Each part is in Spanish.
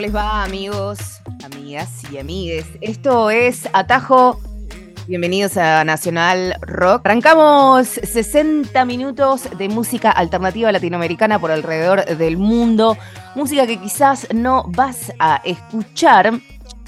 ¿Cómo les va, amigos, amigas y amigues? Esto es Atajo. Bienvenidos a Nacional Rock. Arrancamos 60 minutos de música alternativa latinoamericana por alrededor del mundo. Música que quizás no vas a escuchar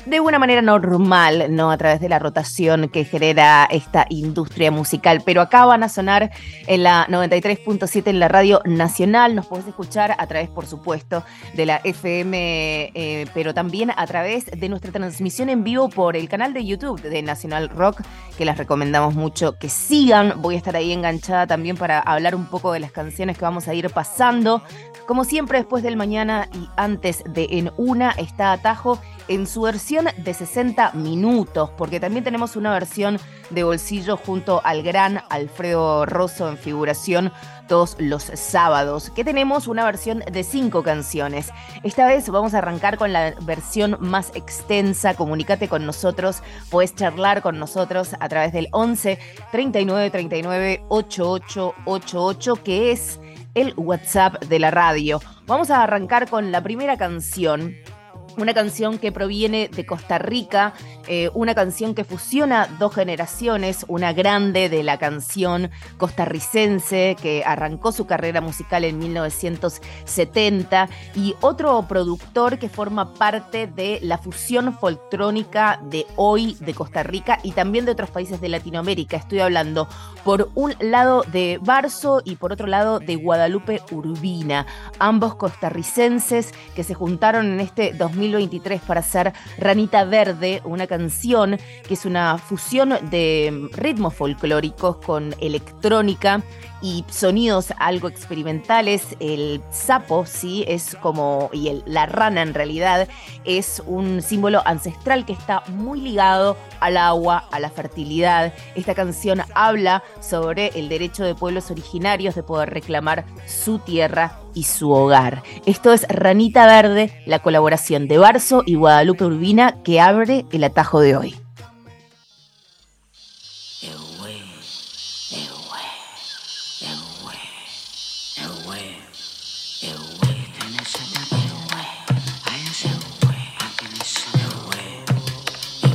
de una manera normal, no a través de la rotación que genera esta industria musical, pero acá van a sonar en la 93.7 en la radio nacional, nos podés escuchar a través, por supuesto, de la FM, eh, pero también a través de nuestra transmisión en vivo por el canal de YouTube de Nacional Rock, que les recomendamos mucho que sigan, voy a estar ahí enganchada también para hablar un poco de las canciones que vamos a ir pasando. Como siempre, después del mañana y antes de En Una está Atajo en su versión de 60 minutos, porque también tenemos una versión de bolsillo junto al gran Alfredo Rosso en figuración todos los sábados, que tenemos una versión de cinco canciones. Esta vez vamos a arrancar con la versión más extensa. Comunícate con nosotros, puedes charlar con nosotros a través del 11 39 39 88 88, que es el WhatsApp de la radio. Vamos a arrancar con la primera canción una canción que proviene de Costa Rica, eh, una canción que fusiona dos generaciones, una grande de la canción costarricense que arrancó su carrera musical en 1970 y otro productor que forma parte de la fusión foltrónica de hoy de Costa Rica y también de otros países de Latinoamérica. Estoy hablando por un lado de Barso y por otro lado de Guadalupe Urbina, ambos costarricenses que se juntaron en este 2023 para hacer Ranita Verde, una canción que es una fusión de ritmos folclóricos con electrónica y sonidos algo experimentales. El sapo, sí, es como, y el, la rana en realidad, es un símbolo ancestral que está muy ligado al agua, a la fertilidad. Esta canción habla sobre el derecho de pueblos originarios de poder reclamar su tierra y su hogar. Esto es Ranita Verde, la colaboración de Barso y Guadalupe Urbina que abre el atajo de hoy.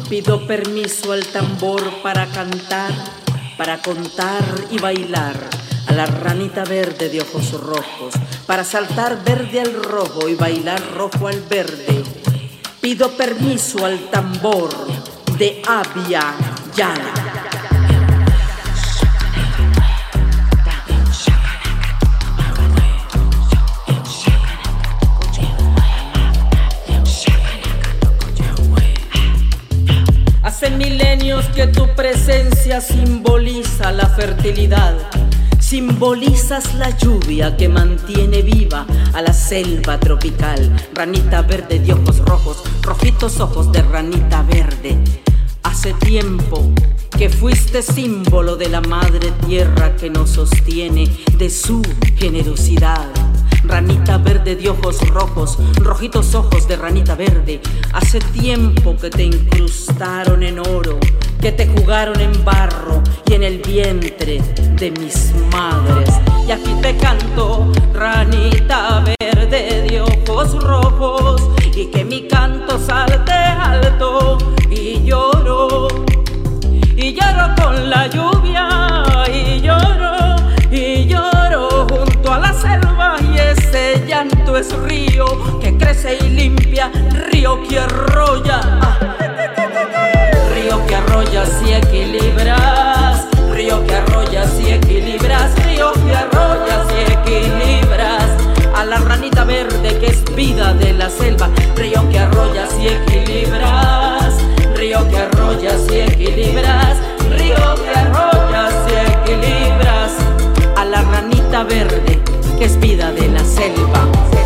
Pido permiso al tambor para cantar, para contar y bailar a la ranita verde de ojos rojos, para saltar verde al rojo y bailar rojo al verde. Pido permiso al tambor de Abia Yala. Que tu presencia simboliza la fertilidad. Simbolizas la lluvia que mantiene viva a la selva tropical. Ranita verde de ojos rojos, rojitos ojos de ranita verde. Hace tiempo que fuiste símbolo de la madre tierra que nos sostiene, de su generosidad. Ranita verde de ojos rojos, rojitos ojos de ranita verde. Hace tiempo que te incrustaron en oro, que te jugaron en barro y en el vientre de mis madres. Y aquí te canto, ranita verde de ojos rojos, y que mi canto salte alto y lloro, y lloro con la lluvia, y lloro, y lloro junto a la selva y ese llanto es río que crece y limpia, río que arrolla. Ah. Río que arrollas y equilibras, río que arrollas y equilibras, río que arrollas y equilibras. A la ranita verde que es vida de la selva, río que arrollas y equilibras, río que arrollas y equilibras, río que arrollas y equilibras. A la ranita verde que es vida raro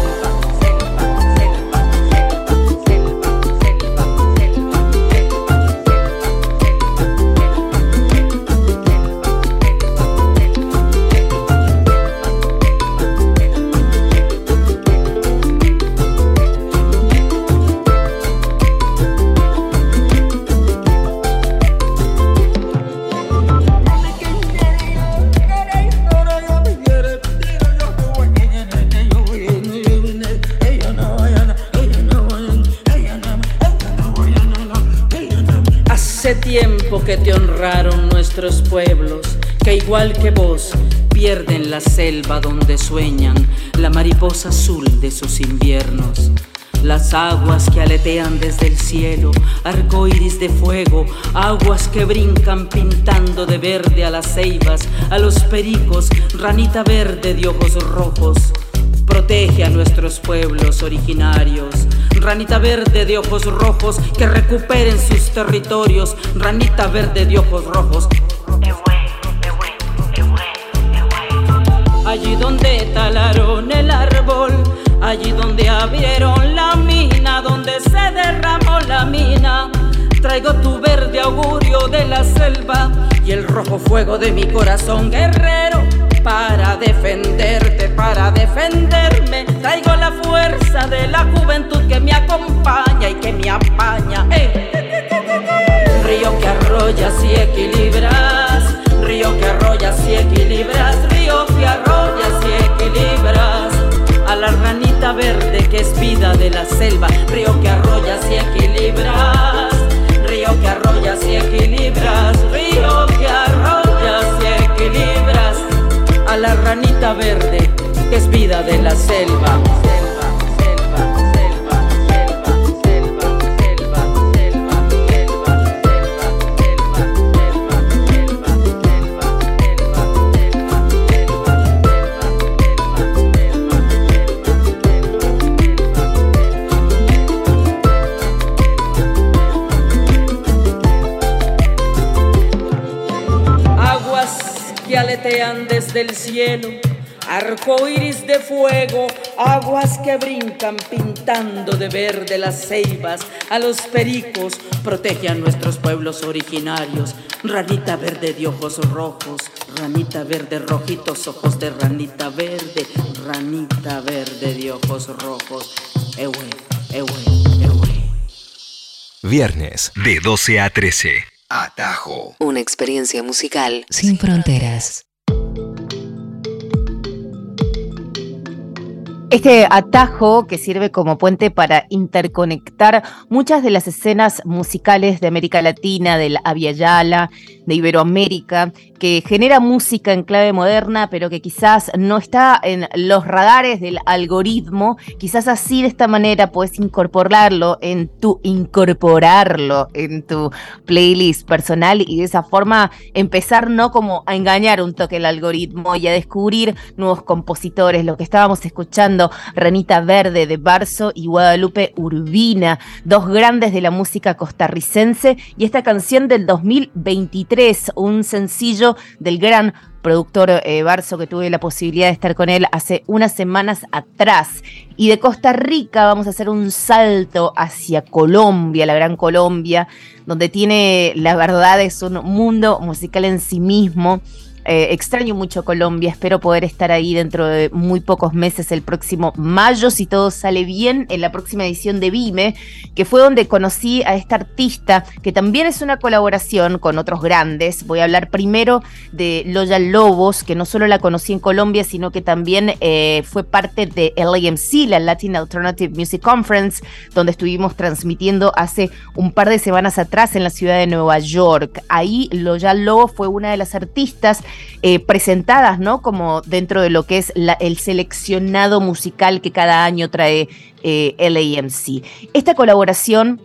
la selva donde sueñan la mariposa azul de sus inviernos. Las aguas que aletean desde el cielo, arcoíris de fuego, aguas que brincan pintando de verde a las ceibas, a los pericos, ranita verde de ojos rojos. Protege a nuestros pueblos originarios, ranita verde de ojos rojos que recuperen sus territorios, ranita verde de ojos rojos. Traigo tu verde augurio de la selva y el rojo fuego de mi corazón guerrero para defenderte, para defenderme. Traigo la fuerza de la juventud que me acompaña y que me apaña. Río que arrollas y equilibras, río que arrollas y equilibras, río que arrollas de la selva. desde el cielo, arco que brincan pintando de verde las ceibas, a los pericos, protege a nuestros pueblos originarios, ranita verde de ojos rojos, ranita verde rojitos, ojos de ranita verde, ranita verde de ojos rojos, ewe, ewe, ewe. Viernes de 12 a 13. Atajo. Una experiencia musical sin fronteras. Este atajo que sirve como puente para interconectar muchas de las escenas musicales de América Latina, del Yala, de Iberoamérica, que genera música en clave moderna, pero que quizás no está en los radares del algoritmo, quizás así de esta manera puedes incorporarlo en tu incorporarlo en tu playlist personal y de esa forma empezar no como a engañar un toque el algoritmo y a descubrir nuevos compositores, lo que estábamos escuchando Renita Verde de Barso y Guadalupe Urbina, dos grandes de la música costarricense, y esta canción del 2023, un sencillo del gran productor eh, Barso, que tuve la posibilidad de estar con él hace unas semanas atrás. Y de Costa Rica vamos a hacer un salto hacia Colombia, la Gran Colombia, donde tiene, la verdad, es un mundo musical en sí mismo eh, extraño mucho Colombia, espero poder estar ahí dentro de muy pocos meses, el próximo mayo, si todo sale bien, en la próxima edición de Vime, que fue donde conocí a esta artista, que también es una colaboración con otros grandes. Voy a hablar primero de Loya Lobos, que no solo la conocí en Colombia, sino que también eh, fue parte de LAMC, la Latin Alternative Music Conference, donde estuvimos transmitiendo hace un par de semanas atrás en la ciudad de Nueva York. Ahí Loya Lobos fue una de las artistas eh, presentadas, ¿no? Como dentro de lo que es el seleccionado musical que cada año trae eh, LAMC. Esta colaboración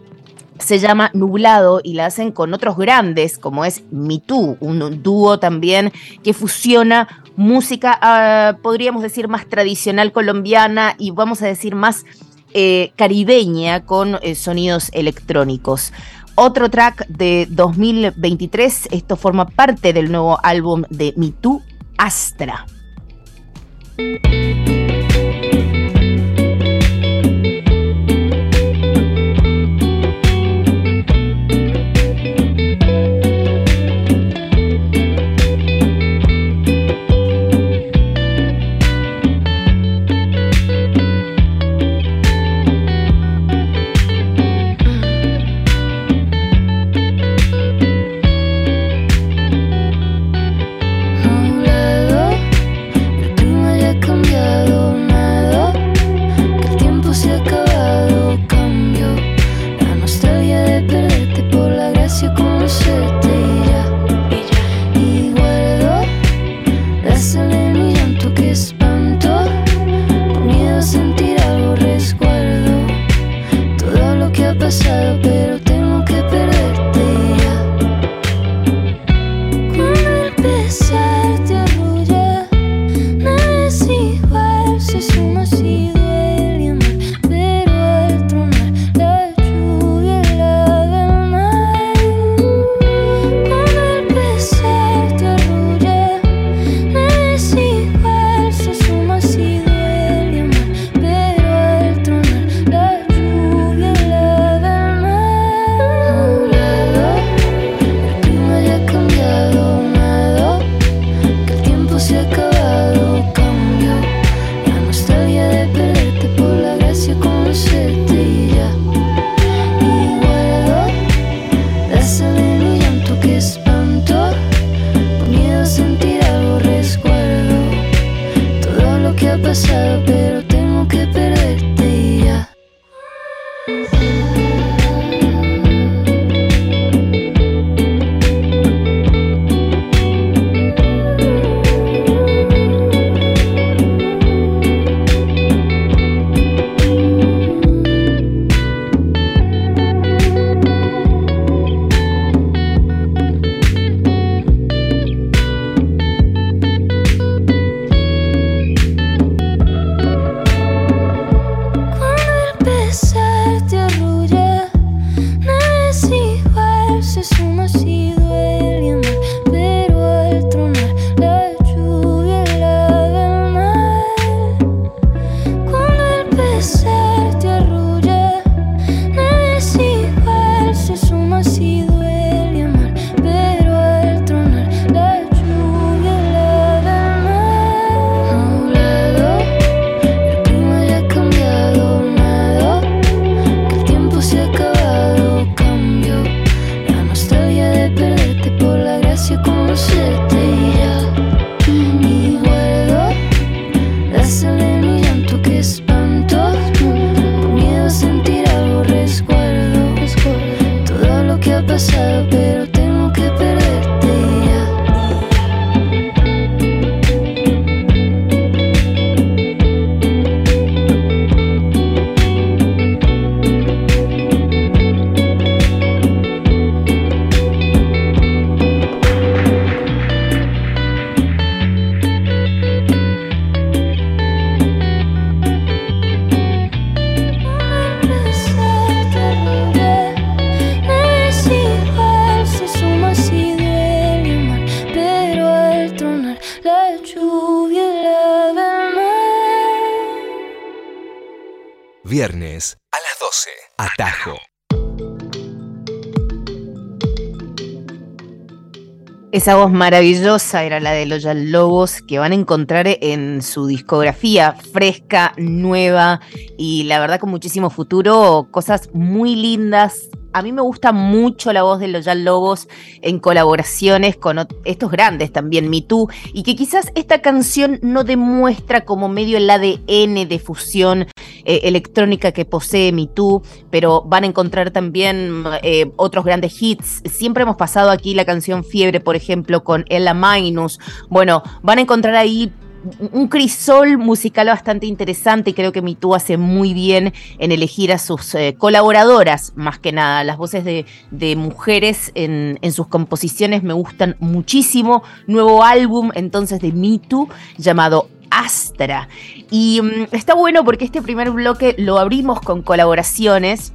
se llama Nublado y la hacen con otros grandes, como es Me Too, un dúo también que fusiona música, ah, podríamos decir, más tradicional colombiana y vamos a decir más eh, caribeña con sonidos electrónicos. Otro track de 2023, esto forma parte del nuevo álbum de Me Too, Astra. Viernes a las 12. Atajo. Esa voz maravillosa era la de los Lobos que van a encontrar en su discografía fresca, nueva y la verdad con muchísimo futuro, cosas muy lindas. A mí me gusta mucho la voz de los Lobos en colaboraciones con estos grandes también, Me Too, y que quizás esta canción no demuestra como medio el ADN de fusión eh, electrónica que posee Me Too, pero van a encontrar también eh, otros grandes hits. Siempre hemos pasado aquí la canción Fiebre, por ejemplo, con Ella Minus. Bueno, van a encontrar ahí un crisol musical bastante interesante y creo que Too hace muy bien en elegir a sus eh, colaboradoras, más que nada. Las voces de, mujeres en, sus composiciones me gustan muchísimo. Nuevo álbum entonces de Too llamado Astra. Y mm, está bueno porque este primer bloque lo abrimos con colaboraciones.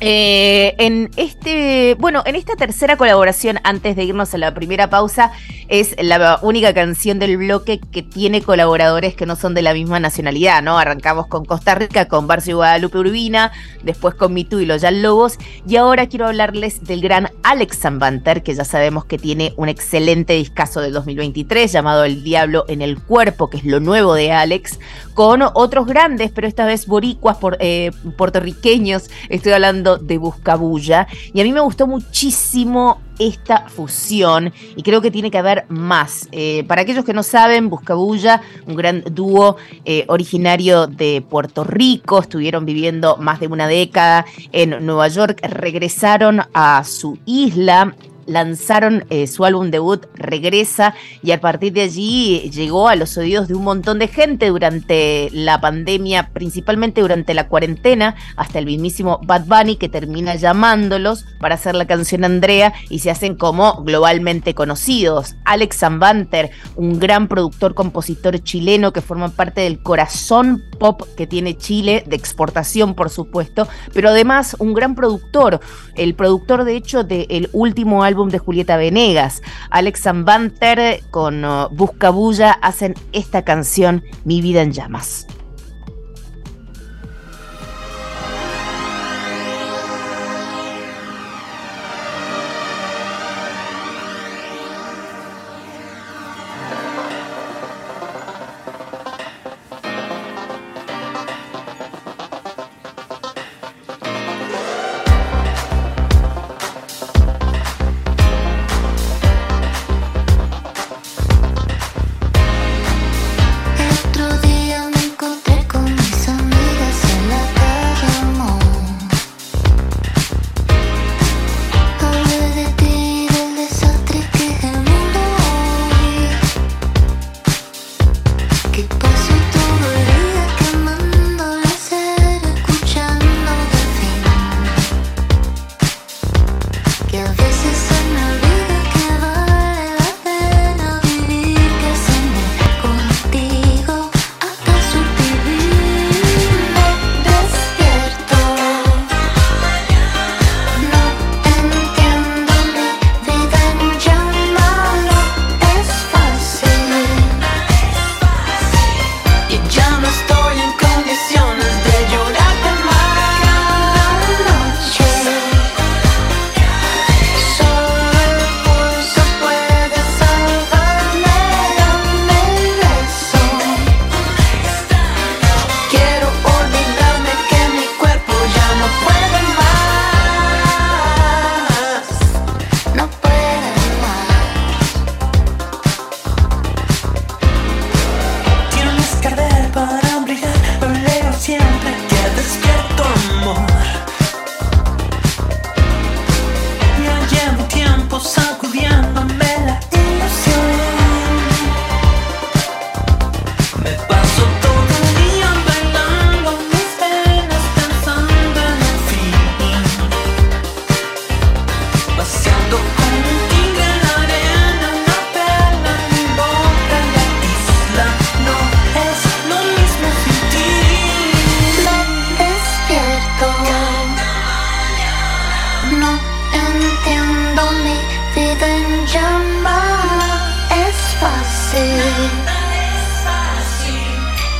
Eh, en este, bueno, en esta tercera colaboración, antes de irnos a la primera pausa, es la única canción del bloque que tiene colaboradores que no son de la misma nacionalidad, ¿no? Arrancamos con Costa Rica, con Barcio Guadalupe Urbina, después con Mitu y los Lobos, y ahora quiero hablarles del gran Alex Zambanter, que ya sabemos que tiene un excelente discazo del 2023 llamado El Diablo en el Cuerpo, que es lo nuevo de Alex, con otros grandes, pero esta vez boricuas, por, eh, puertorriqueños, estoy hablando de Buscabulla, y a mí me gustó muchísimo esta fusión y creo que tiene que haber más. Eh, para aquellos que no saben, Buscabulla, un gran dúo eh, originario de Puerto Rico, estuvieron viviendo más de una década en Nueva York, regresaron a su isla lanzaron eh, su álbum debut Regresa y a partir de allí llegó a los oídos de un montón de gente durante la pandemia, principalmente durante la cuarentena, hasta el mismísimo Bad Bunny que termina llamándolos para hacer la canción Andrea y se hacen como globalmente conocidos. Alex Zambanter, un gran productor compositor chileno que forma parte del corazón pop que tiene Chile, de exportación por supuesto, pero además un gran productor, el productor de hecho del último álbum de Julieta Venegas. Alex Zambanter con uh, Buscabulla hacen esta canción Mi vida en llamas.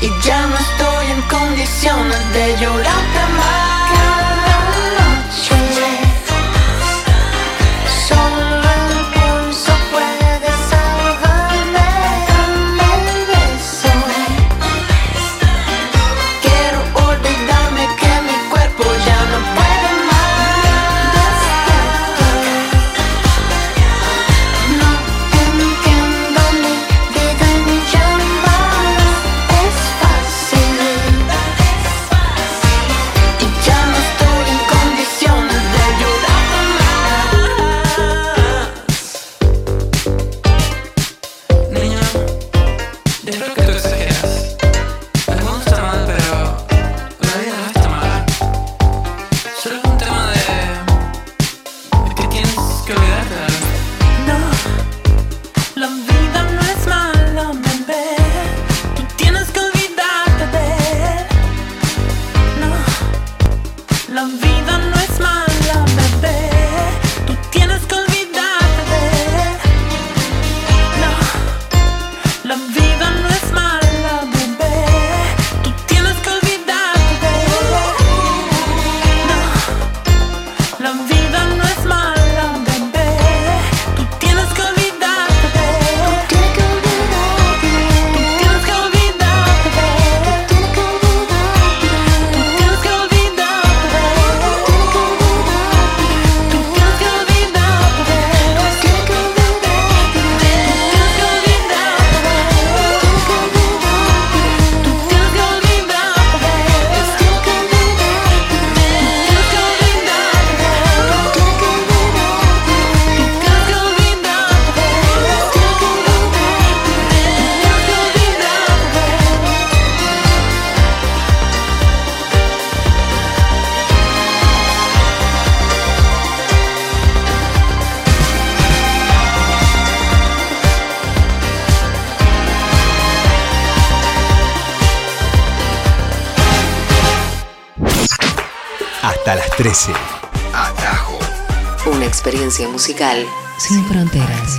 Y ya no estoy en condiciones de llorarte más. Atajo. Una experiencia musical sin fronteras.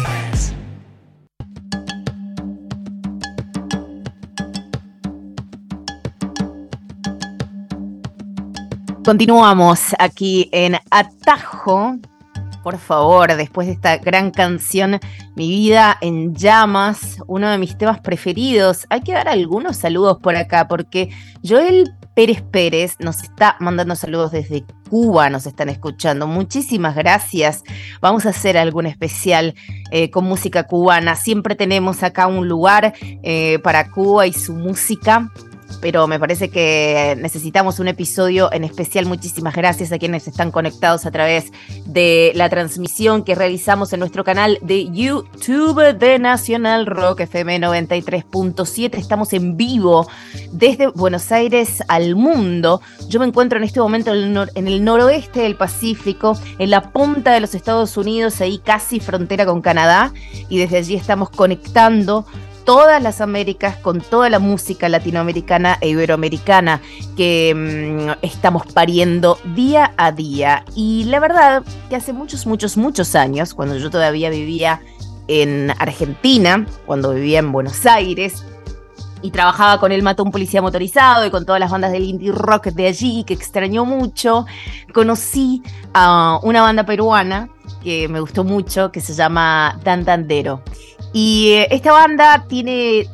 Continuamos aquí en Atajo. Por favor, después de esta gran canción, Mi vida en llamas, uno de mis temas preferidos. Hay que dar algunos saludos por acá, porque Joel Pérez Pérez nos está mandando saludos desde Cuba, nos están escuchando. Muchísimas gracias. Vamos a hacer algún especial eh, con música cubana. Siempre tenemos acá un lugar eh, para Cuba y su música pero me parece que necesitamos un episodio en especial. Muchísimas gracias a quienes están conectados a través de la transmisión que realizamos en nuestro canal de YouTube de Nacional Rock FM 93.7. Estamos en vivo desde Buenos Aires al mundo. Yo me encuentro en este momento en el, noroeste del Pacífico, en la punta de los Estados Unidos, ahí casi frontera con Canadá, y desde allí estamos conectando todas las Américas, con toda la música latinoamericana e iberoamericana que mm, estamos pariendo día a día. Y la verdad que hace muchos, muchos, muchos años, cuando yo todavía vivía en Argentina, cuando vivía en Buenos Aires, y trabajaba con el Matón Policía Motorizado y con todas las bandas del indie rock de allí, que extrañó mucho, conocí a una banda peruana que me gustó mucho, que se llama Dantandero. Y eh, esta banda tiene,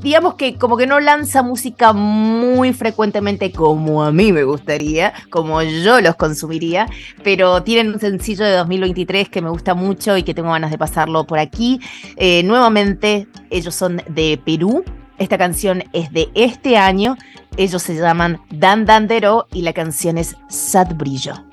digamos que como que no lanza música muy frecuentemente como a mí me gustaría, como yo los consumiría, pero tienen un sencillo de 2023 que me gusta mucho y que tengo ganas de pasarlo por aquí. Eh, nuevamente, ellos son de Perú. Esta canción es de este año. Ellos se llaman Dan Dandero y la canción es Sad Brillo.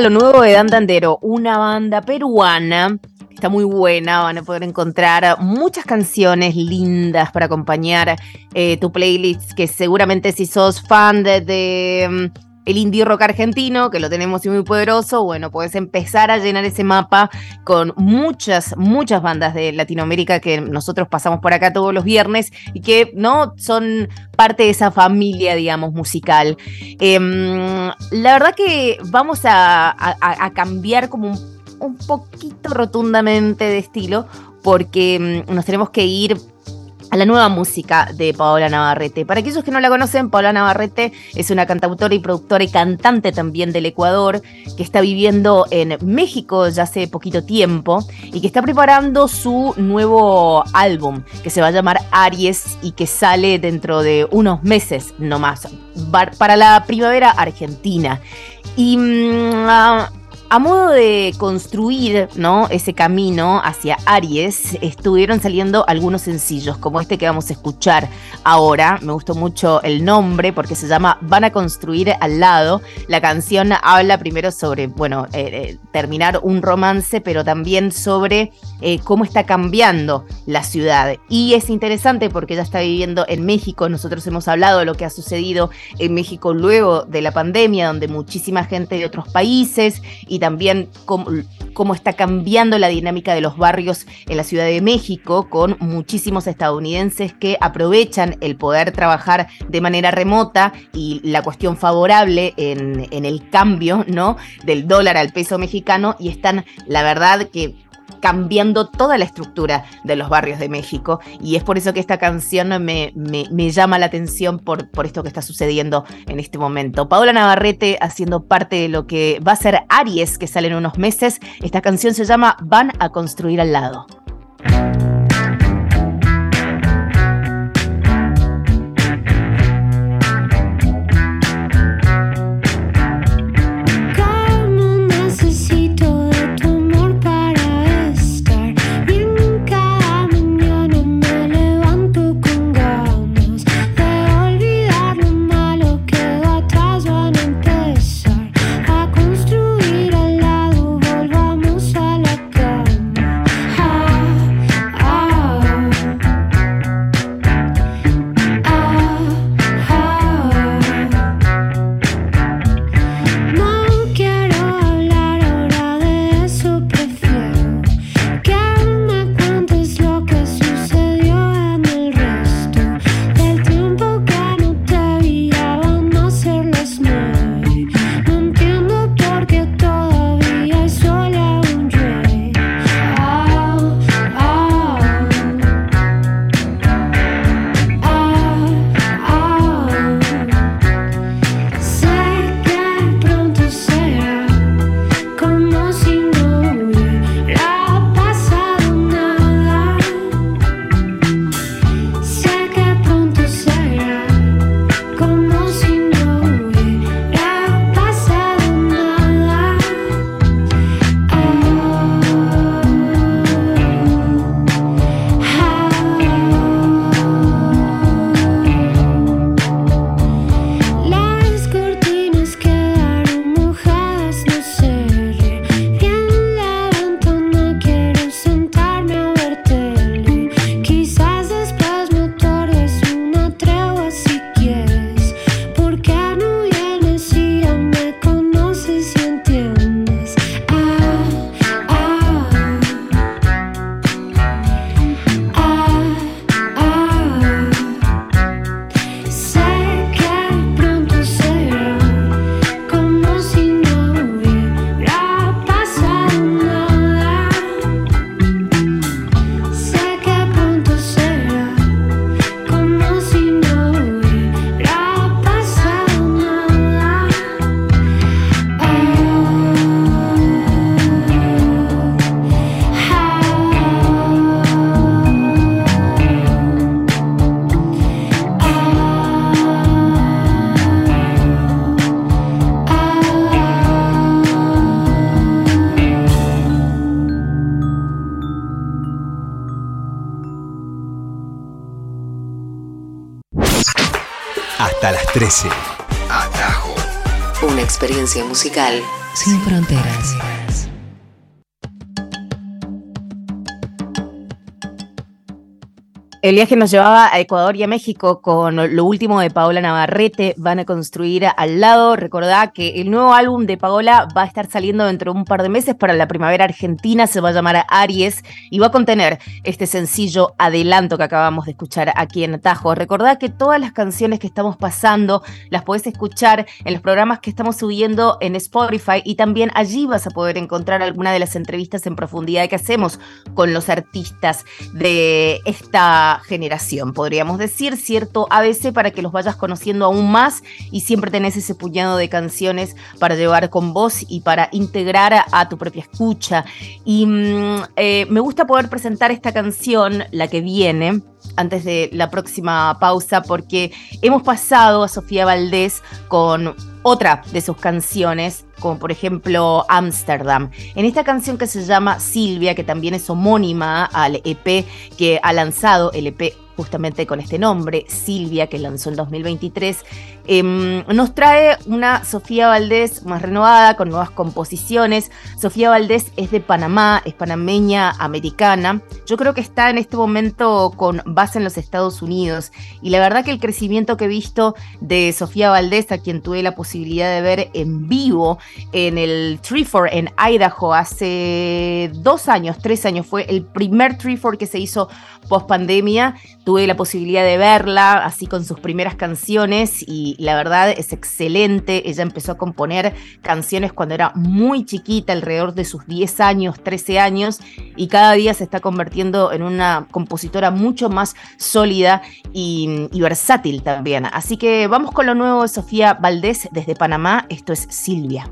Lo nuevo de Dan Dandero, una banda peruana. Está muy buena, van a poder encontrar muchas canciones lindas para acompañar eh, tu playlist, que seguramente si sos fan de, de, mm, el indie rock argentino, que lo tenemos muy poderoso, bueno, puedes empezar a llenar ese mapa con muchas, muchas bandas de Latinoamérica que nosotros pasamos por acá todos los viernes y que no son parte de esa familia, digamos, musical. Em, la verdad que vamos a, cambiar como un, un poquito rotundamente de estilo porque mm, nos tenemos que ir a la nueva música de Paola Navarrete. Para aquellos que no la conocen, Paola Navarrete es una cantautora y productora y cantante también del Ecuador, que está viviendo en México ya hace poquito tiempo y que está preparando su nuevo álbum, que se va a llamar Aries y que sale dentro de unos meses nomás, para la primavera argentina. Y mm, ah, a modo de construir ¿no? ese camino hacia Aries, estuvieron saliendo algunos sencillos, como este que vamos a escuchar ahora. Me gustó mucho el nombre porque se llama Van a construir al lado. La canción habla primero sobre, bueno, eh, eh, terminar un romance, pero también sobre eh, cómo está cambiando la ciudad. Y es interesante porque ella está viviendo en México. Nosotros hemos hablado de lo que ha sucedido en México luego de la pandemia, donde muchísima gente de otros países y también cómo, cómo está cambiando la dinámica de los barrios en la Ciudad de México con muchísimos estadounidenses que aprovechan el poder trabajar de manera remota y la cuestión favorable en, en el cambio ¿no? del dólar al peso mexicano y están, la verdad, que cambiando toda la estructura de los barrios de México. Y es por eso que esta canción me, me- llama la atención por, por esto que está sucediendo en este momento. Paola Navarrete haciendo parte de lo que va a ser Aries, que sale en unos meses. Esta canción se llama Van a construir al lado. 13. Atajo. Una experiencia musical sin fronteras. El viaje nos llevaba a Ecuador y a México con lo último de Paola Navarrete. Van a construir al lado. Recordá que el nuevo álbum de Paola va a estar saliendo dentro de un par de meses para la primavera argentina. Se va a llamar Aries y va a contener este sencillo adelanto que acabamos de escuchar aquí en Tajo. Recordá que todas las canciones que estamos pasando las podés escuchar en los programas que estamos subiendo en Spotify y también allí vas a poder encontrar alguna de las entrevistas en profundidad que hacemos con los artistas de esta generación, podríamos decir, cierto ABC para que los vayas conociendo aún más y siempre tenés ese puñado de canciones para llevar con vos y para integrar a, tu propia escucha. Y mm, eh, me gusta poder presentar esta canción, la que viene, antes de la próxima pausa, porque hemos pasado a Sofía Valdés con otra de sus canciones, como por ejemplo Amsterdam. En esta canción que se llama Silvia, que también es homónima al EP que ha lanzado, el EP justamente con este nombre, Silvia, que lanzó en 2023, em, nos trae una Sofía Valdés más renovada, con nuevas composiciones. Sofía Valdés es de Panamá, es panameña americana. Yo creo que está en este momento con base en los Estados Unidos. Y la verdad que el crecimiento que he visto de Sofía Valdés, a quien tuve la posibilidad de ver en vivo en el Treeford en Idaho hace dos años, tres años, fue el primer Treeford que se hizo post pandemia tuve la posibilidad de verla así con sus primeras canciones y la verdad es excelente. Ella empezó a componer canciones cuando era muy chiquita, alrededor de sus 10 años, 13 años, y cada día se está convirtiendo en una compositora mucho más sólida y, y versátil también. Así que vamos con lo nuevo de Sofía Valdés desde Panamá. Esto es Silvia.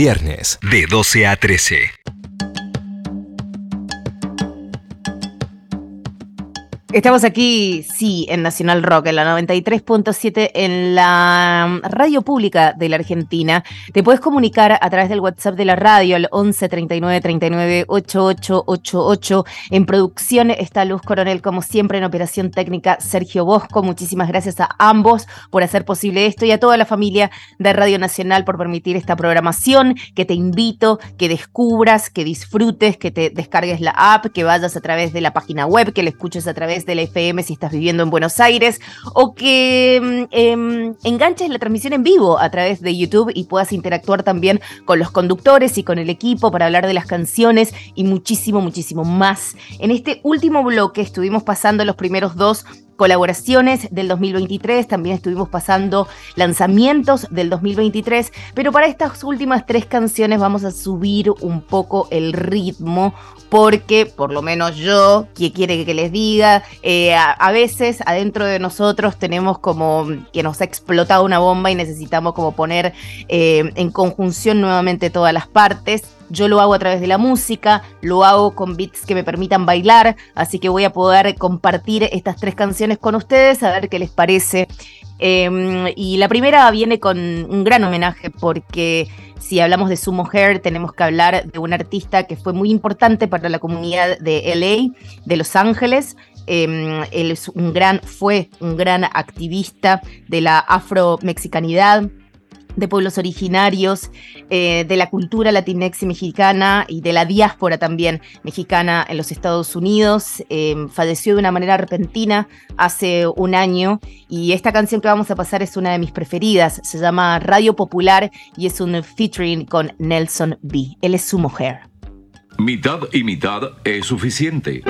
Viernes de 12 a 13. Estamos aquí, sí, en Nacional Rock, en la 93.7, en la radio pública de la Argentina. Te puedes comunicar a través del WhatsApp de la radio al 11 39 39 8888. En producción está Luz Coronel, como siempre, en operación técnica Sergio Bosco. Muchísimas gracias a ambos por hacer posible esto y a toda la familia de Radio Nacional por permitir esta programación que te invito, que descubras, que disfrutes, que te descargues la app, que vayas a través de la página web, que la escuches a través de la FM si estás viviendo en Buenos Aires o que mm, em, enganches la transmisión en vivo a través de YouTube y puedas interactuar también con los conductores y con el equipo para hablar de las canciones y muchísimo, muchísimo más. En este último bloque estuvimos pasando los primeros dos colaboraciones del 2023, también estuvimos pasando lanzamientos del 2023, pero para estas últimas tres canciones vamos a subir un poco el ritmo porque por lo menos yo, que quiere que les diga, eh, a, veces adentro de nosotros tenemos como que nos ha explotado una bomba y necesitamos como poner eh, en conjunción nuevamente todas las partes. Yo lo hago a través de la música, lo hago con beats que me permitan bailar, así que voy a poder compartir estas tres canciones con ustedes, a ver qué les parece. Em, y la primera viene con un gran homenaje porque si hablamos de su mujer tenemos que hablar de un artista que fue muy importante para la comunidad de LA, de Los Ángeles. Em, él es un gran, fue un gran activista de la afro-mexicanidad, de pueblos originarios, eh, de la cultura latinex y mexicana y de la diáspora también mexicana en los Estados Unidos. Eh, falleció de una manera repentina hace un año y esta canción que vamos a pasar es una de mis preferidas. Se llama Radio Popular y es un featuring con Nelson B. Él es su mujer. Mitad y mitad es suficiente.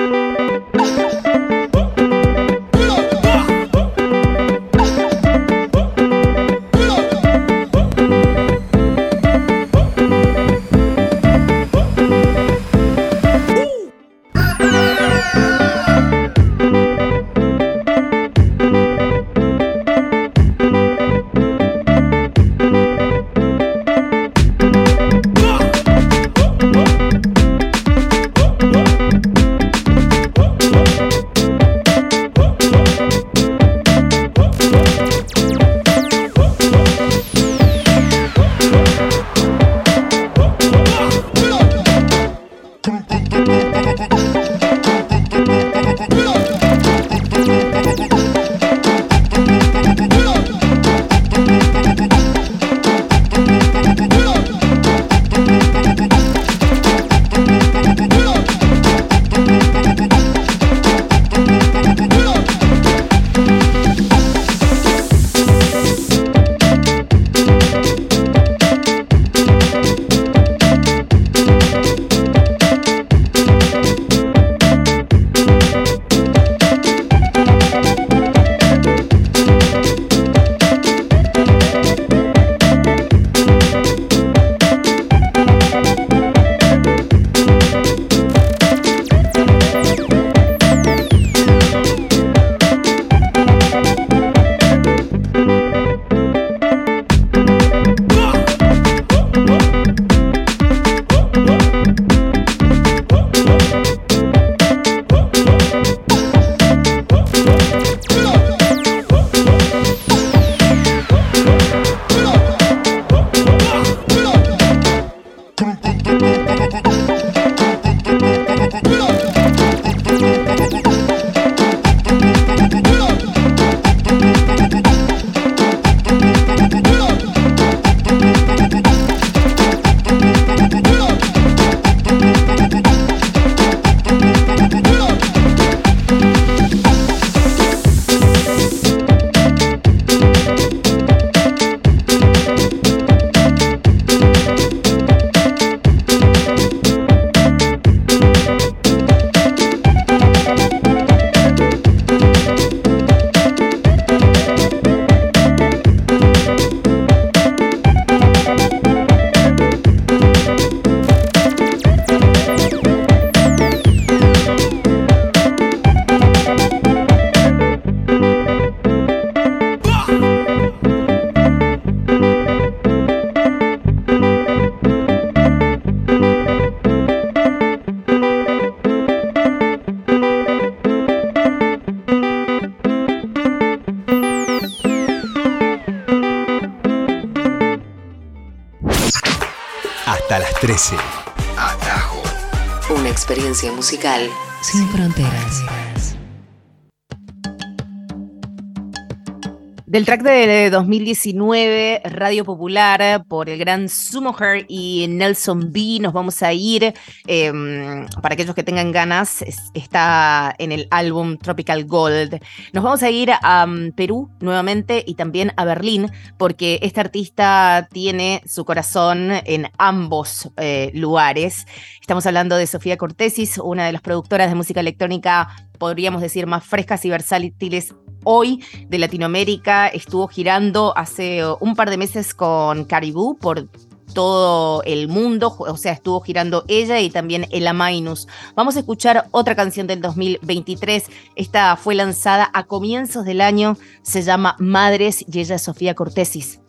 Atajo. Una experiencia musical sin fronteras. Del track de 2019, Radio Popular, por el gran Sumoher y Nelson B, nos vamos a ir. em, para aquellos que tengan ganas, es- está en el álbum Tropical Gold. Nos vamos a ir a mm, Perú nuevamente y también a Berlín, porque este artista tiene su corazón en ambos eh, lugares. Estamos hablando de Sofía Cortesis, una de las productoras de música electrónica, podríamos decir, más frescas y versátiles hoy de Latinoamérica. Estuvo girando hace uh, un par de meses con Caribou por todo el mundo, o sea, estuvo girando ella y también Ella Minus. Vamos a escuchar otra canción del 2023. Esta fue lanzada a comienzos del año, se llama Madres y ella es Sofía Cortesis.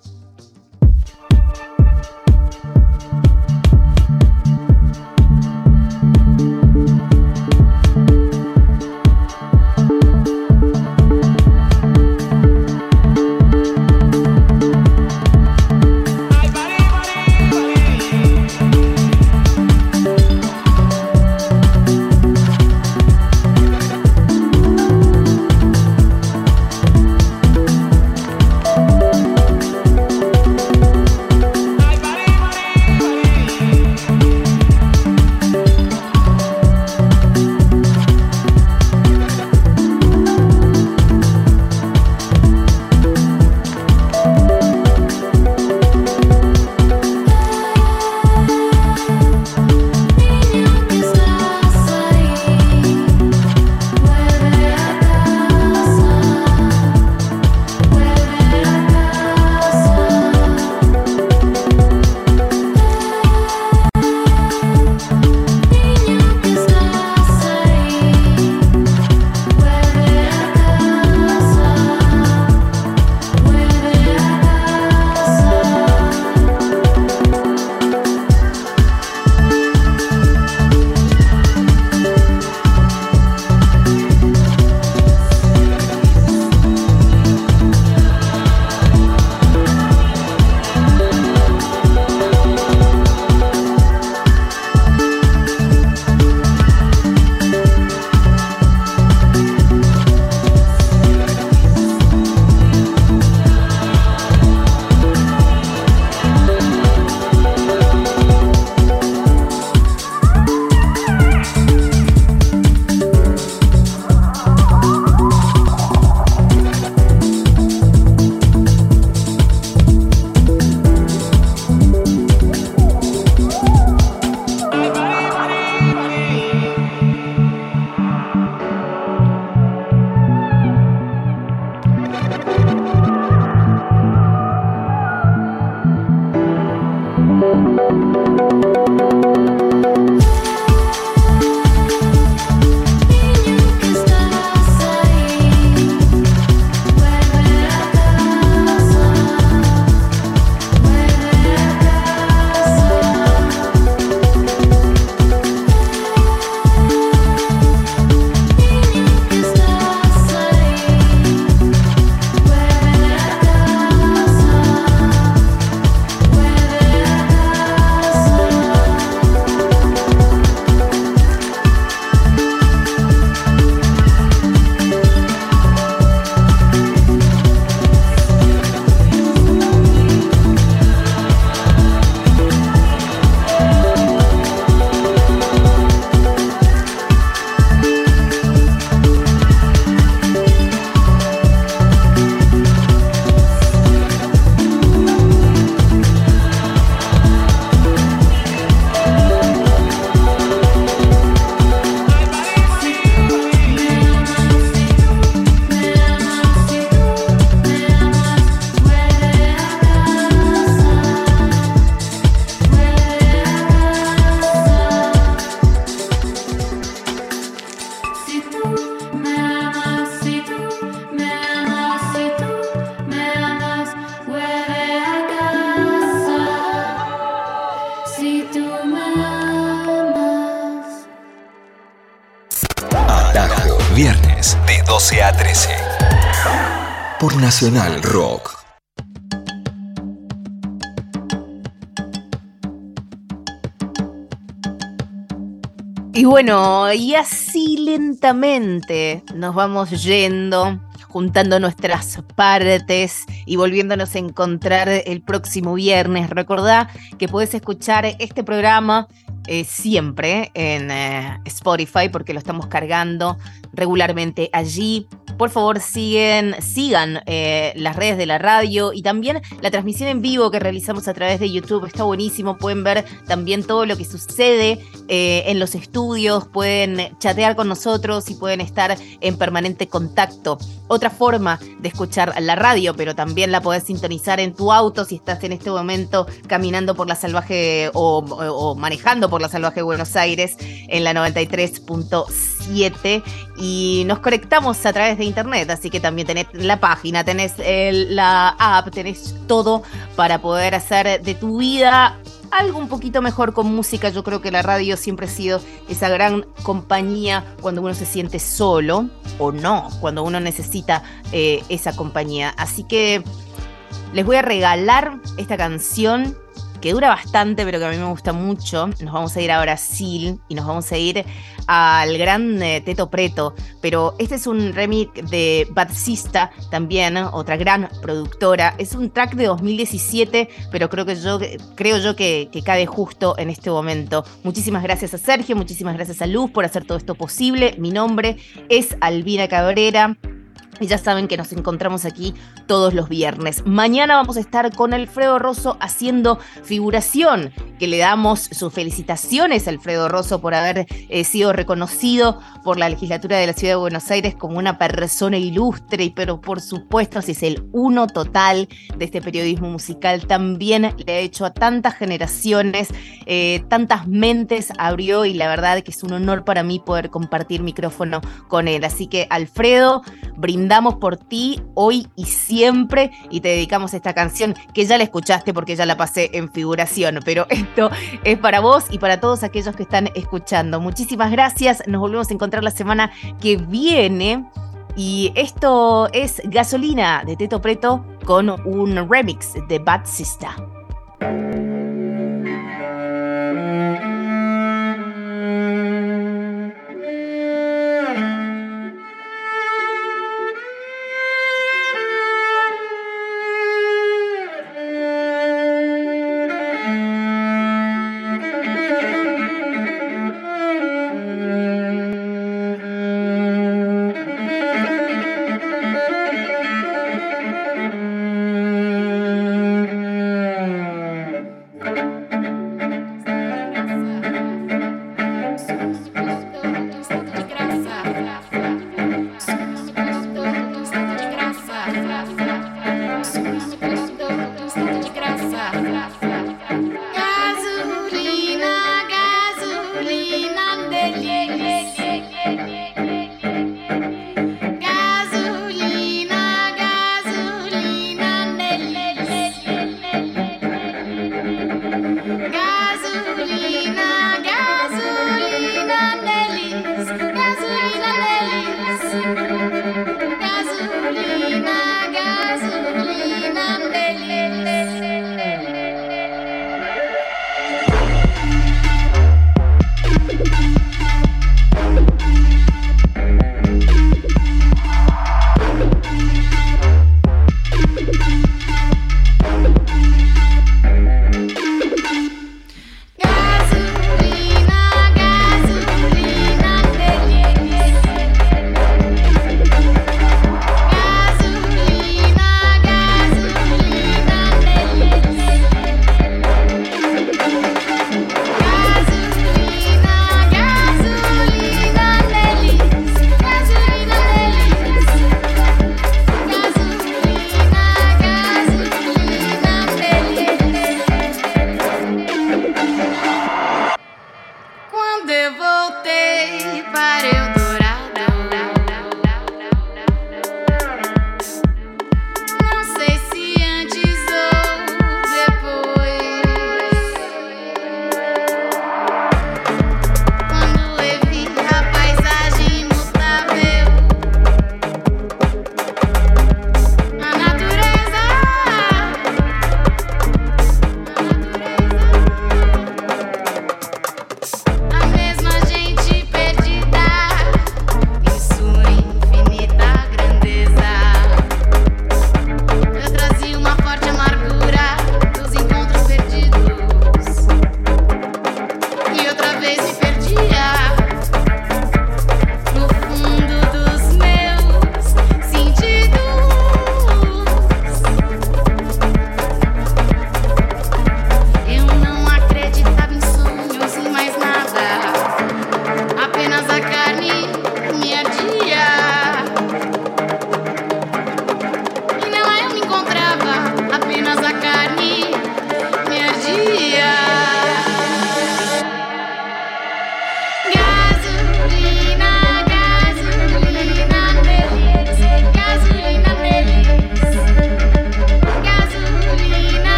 Rock. Y bueno, y así lentamente nos vamos yendo, juntando nuestras partes y volviéndonos a encontrar el próximo viernes. Recordá que podés escuchar este programa eh, siempre en eh, Spotify porque lo estamos cargando regularmente allí. Por favor, siguen, sigan eh, las redes de la radio y también la transmisión en vivo que realizamos a través de YouTube. Está buenísimo. Pueden ver también todo lo que sucede en los estudios, pueden chatear con nosotros y pueden estar en permanente contacto. Otra forma de escuchar la radio, pero también la podés sintonizar en tu auto si estás en este momento caminando por la salvaje o, o manejando por la salvaje Buenos Aires en la 93.7 y nos conectamos a través de internet, así que también tenés la página, tenés la app, tenés todo para poder hacer de tu vida algo un poquito mejor con música. Yo creo que la radio siempre ha sido esa gran compañía cuando uno se siente solo o no, cuando uno necesita eh, esa compañía. Así que les voy a regalar esta canción que dura bastante, pero que a mí me gusta mucho. Nos vamos a ir a Brasil y nos vamos a ir al gran Teto Preto, pero este es un remix de Batsista, también, otra gran productora. Es un track de 2017, pero creo que yo creo yo que, que cae justo en este momento. Muchísimas gracias a Sergio, muchísimas gracias a Luz por hacer todo esto posible. Mi nombre es Albina Cabrera. Y ya saben que nos encontramos aquí todos los viernes. Mañana vamos a estar con Alfredo Rosso haciendo figuración, que le damos sus felicitaciones a Alfredo Rosso por haber eh, sido reconocido por la legislatura de la Ciudad de Buenos Aires como una persona ilustre, pero por supuesto, si es el uno total de este periodismo musical, también le ha hecho a tantas generaciones, eh, tantas mentes abrió y la verdad que es un honor para mí poder compartir micrófono con él. Así que Alfredo, brindamos Damos por ti hoy y siempre y te dedicamos esta canción que ya la escuchaste porque ya la pasé en figuración, pero esto es para vos y para todos aquellos que están escuchando. Muchísimas gracias, nos volvemos a encontrar la semana que viene. Y esto es Gasolina de Teto Preto con un remix de Bad Sister.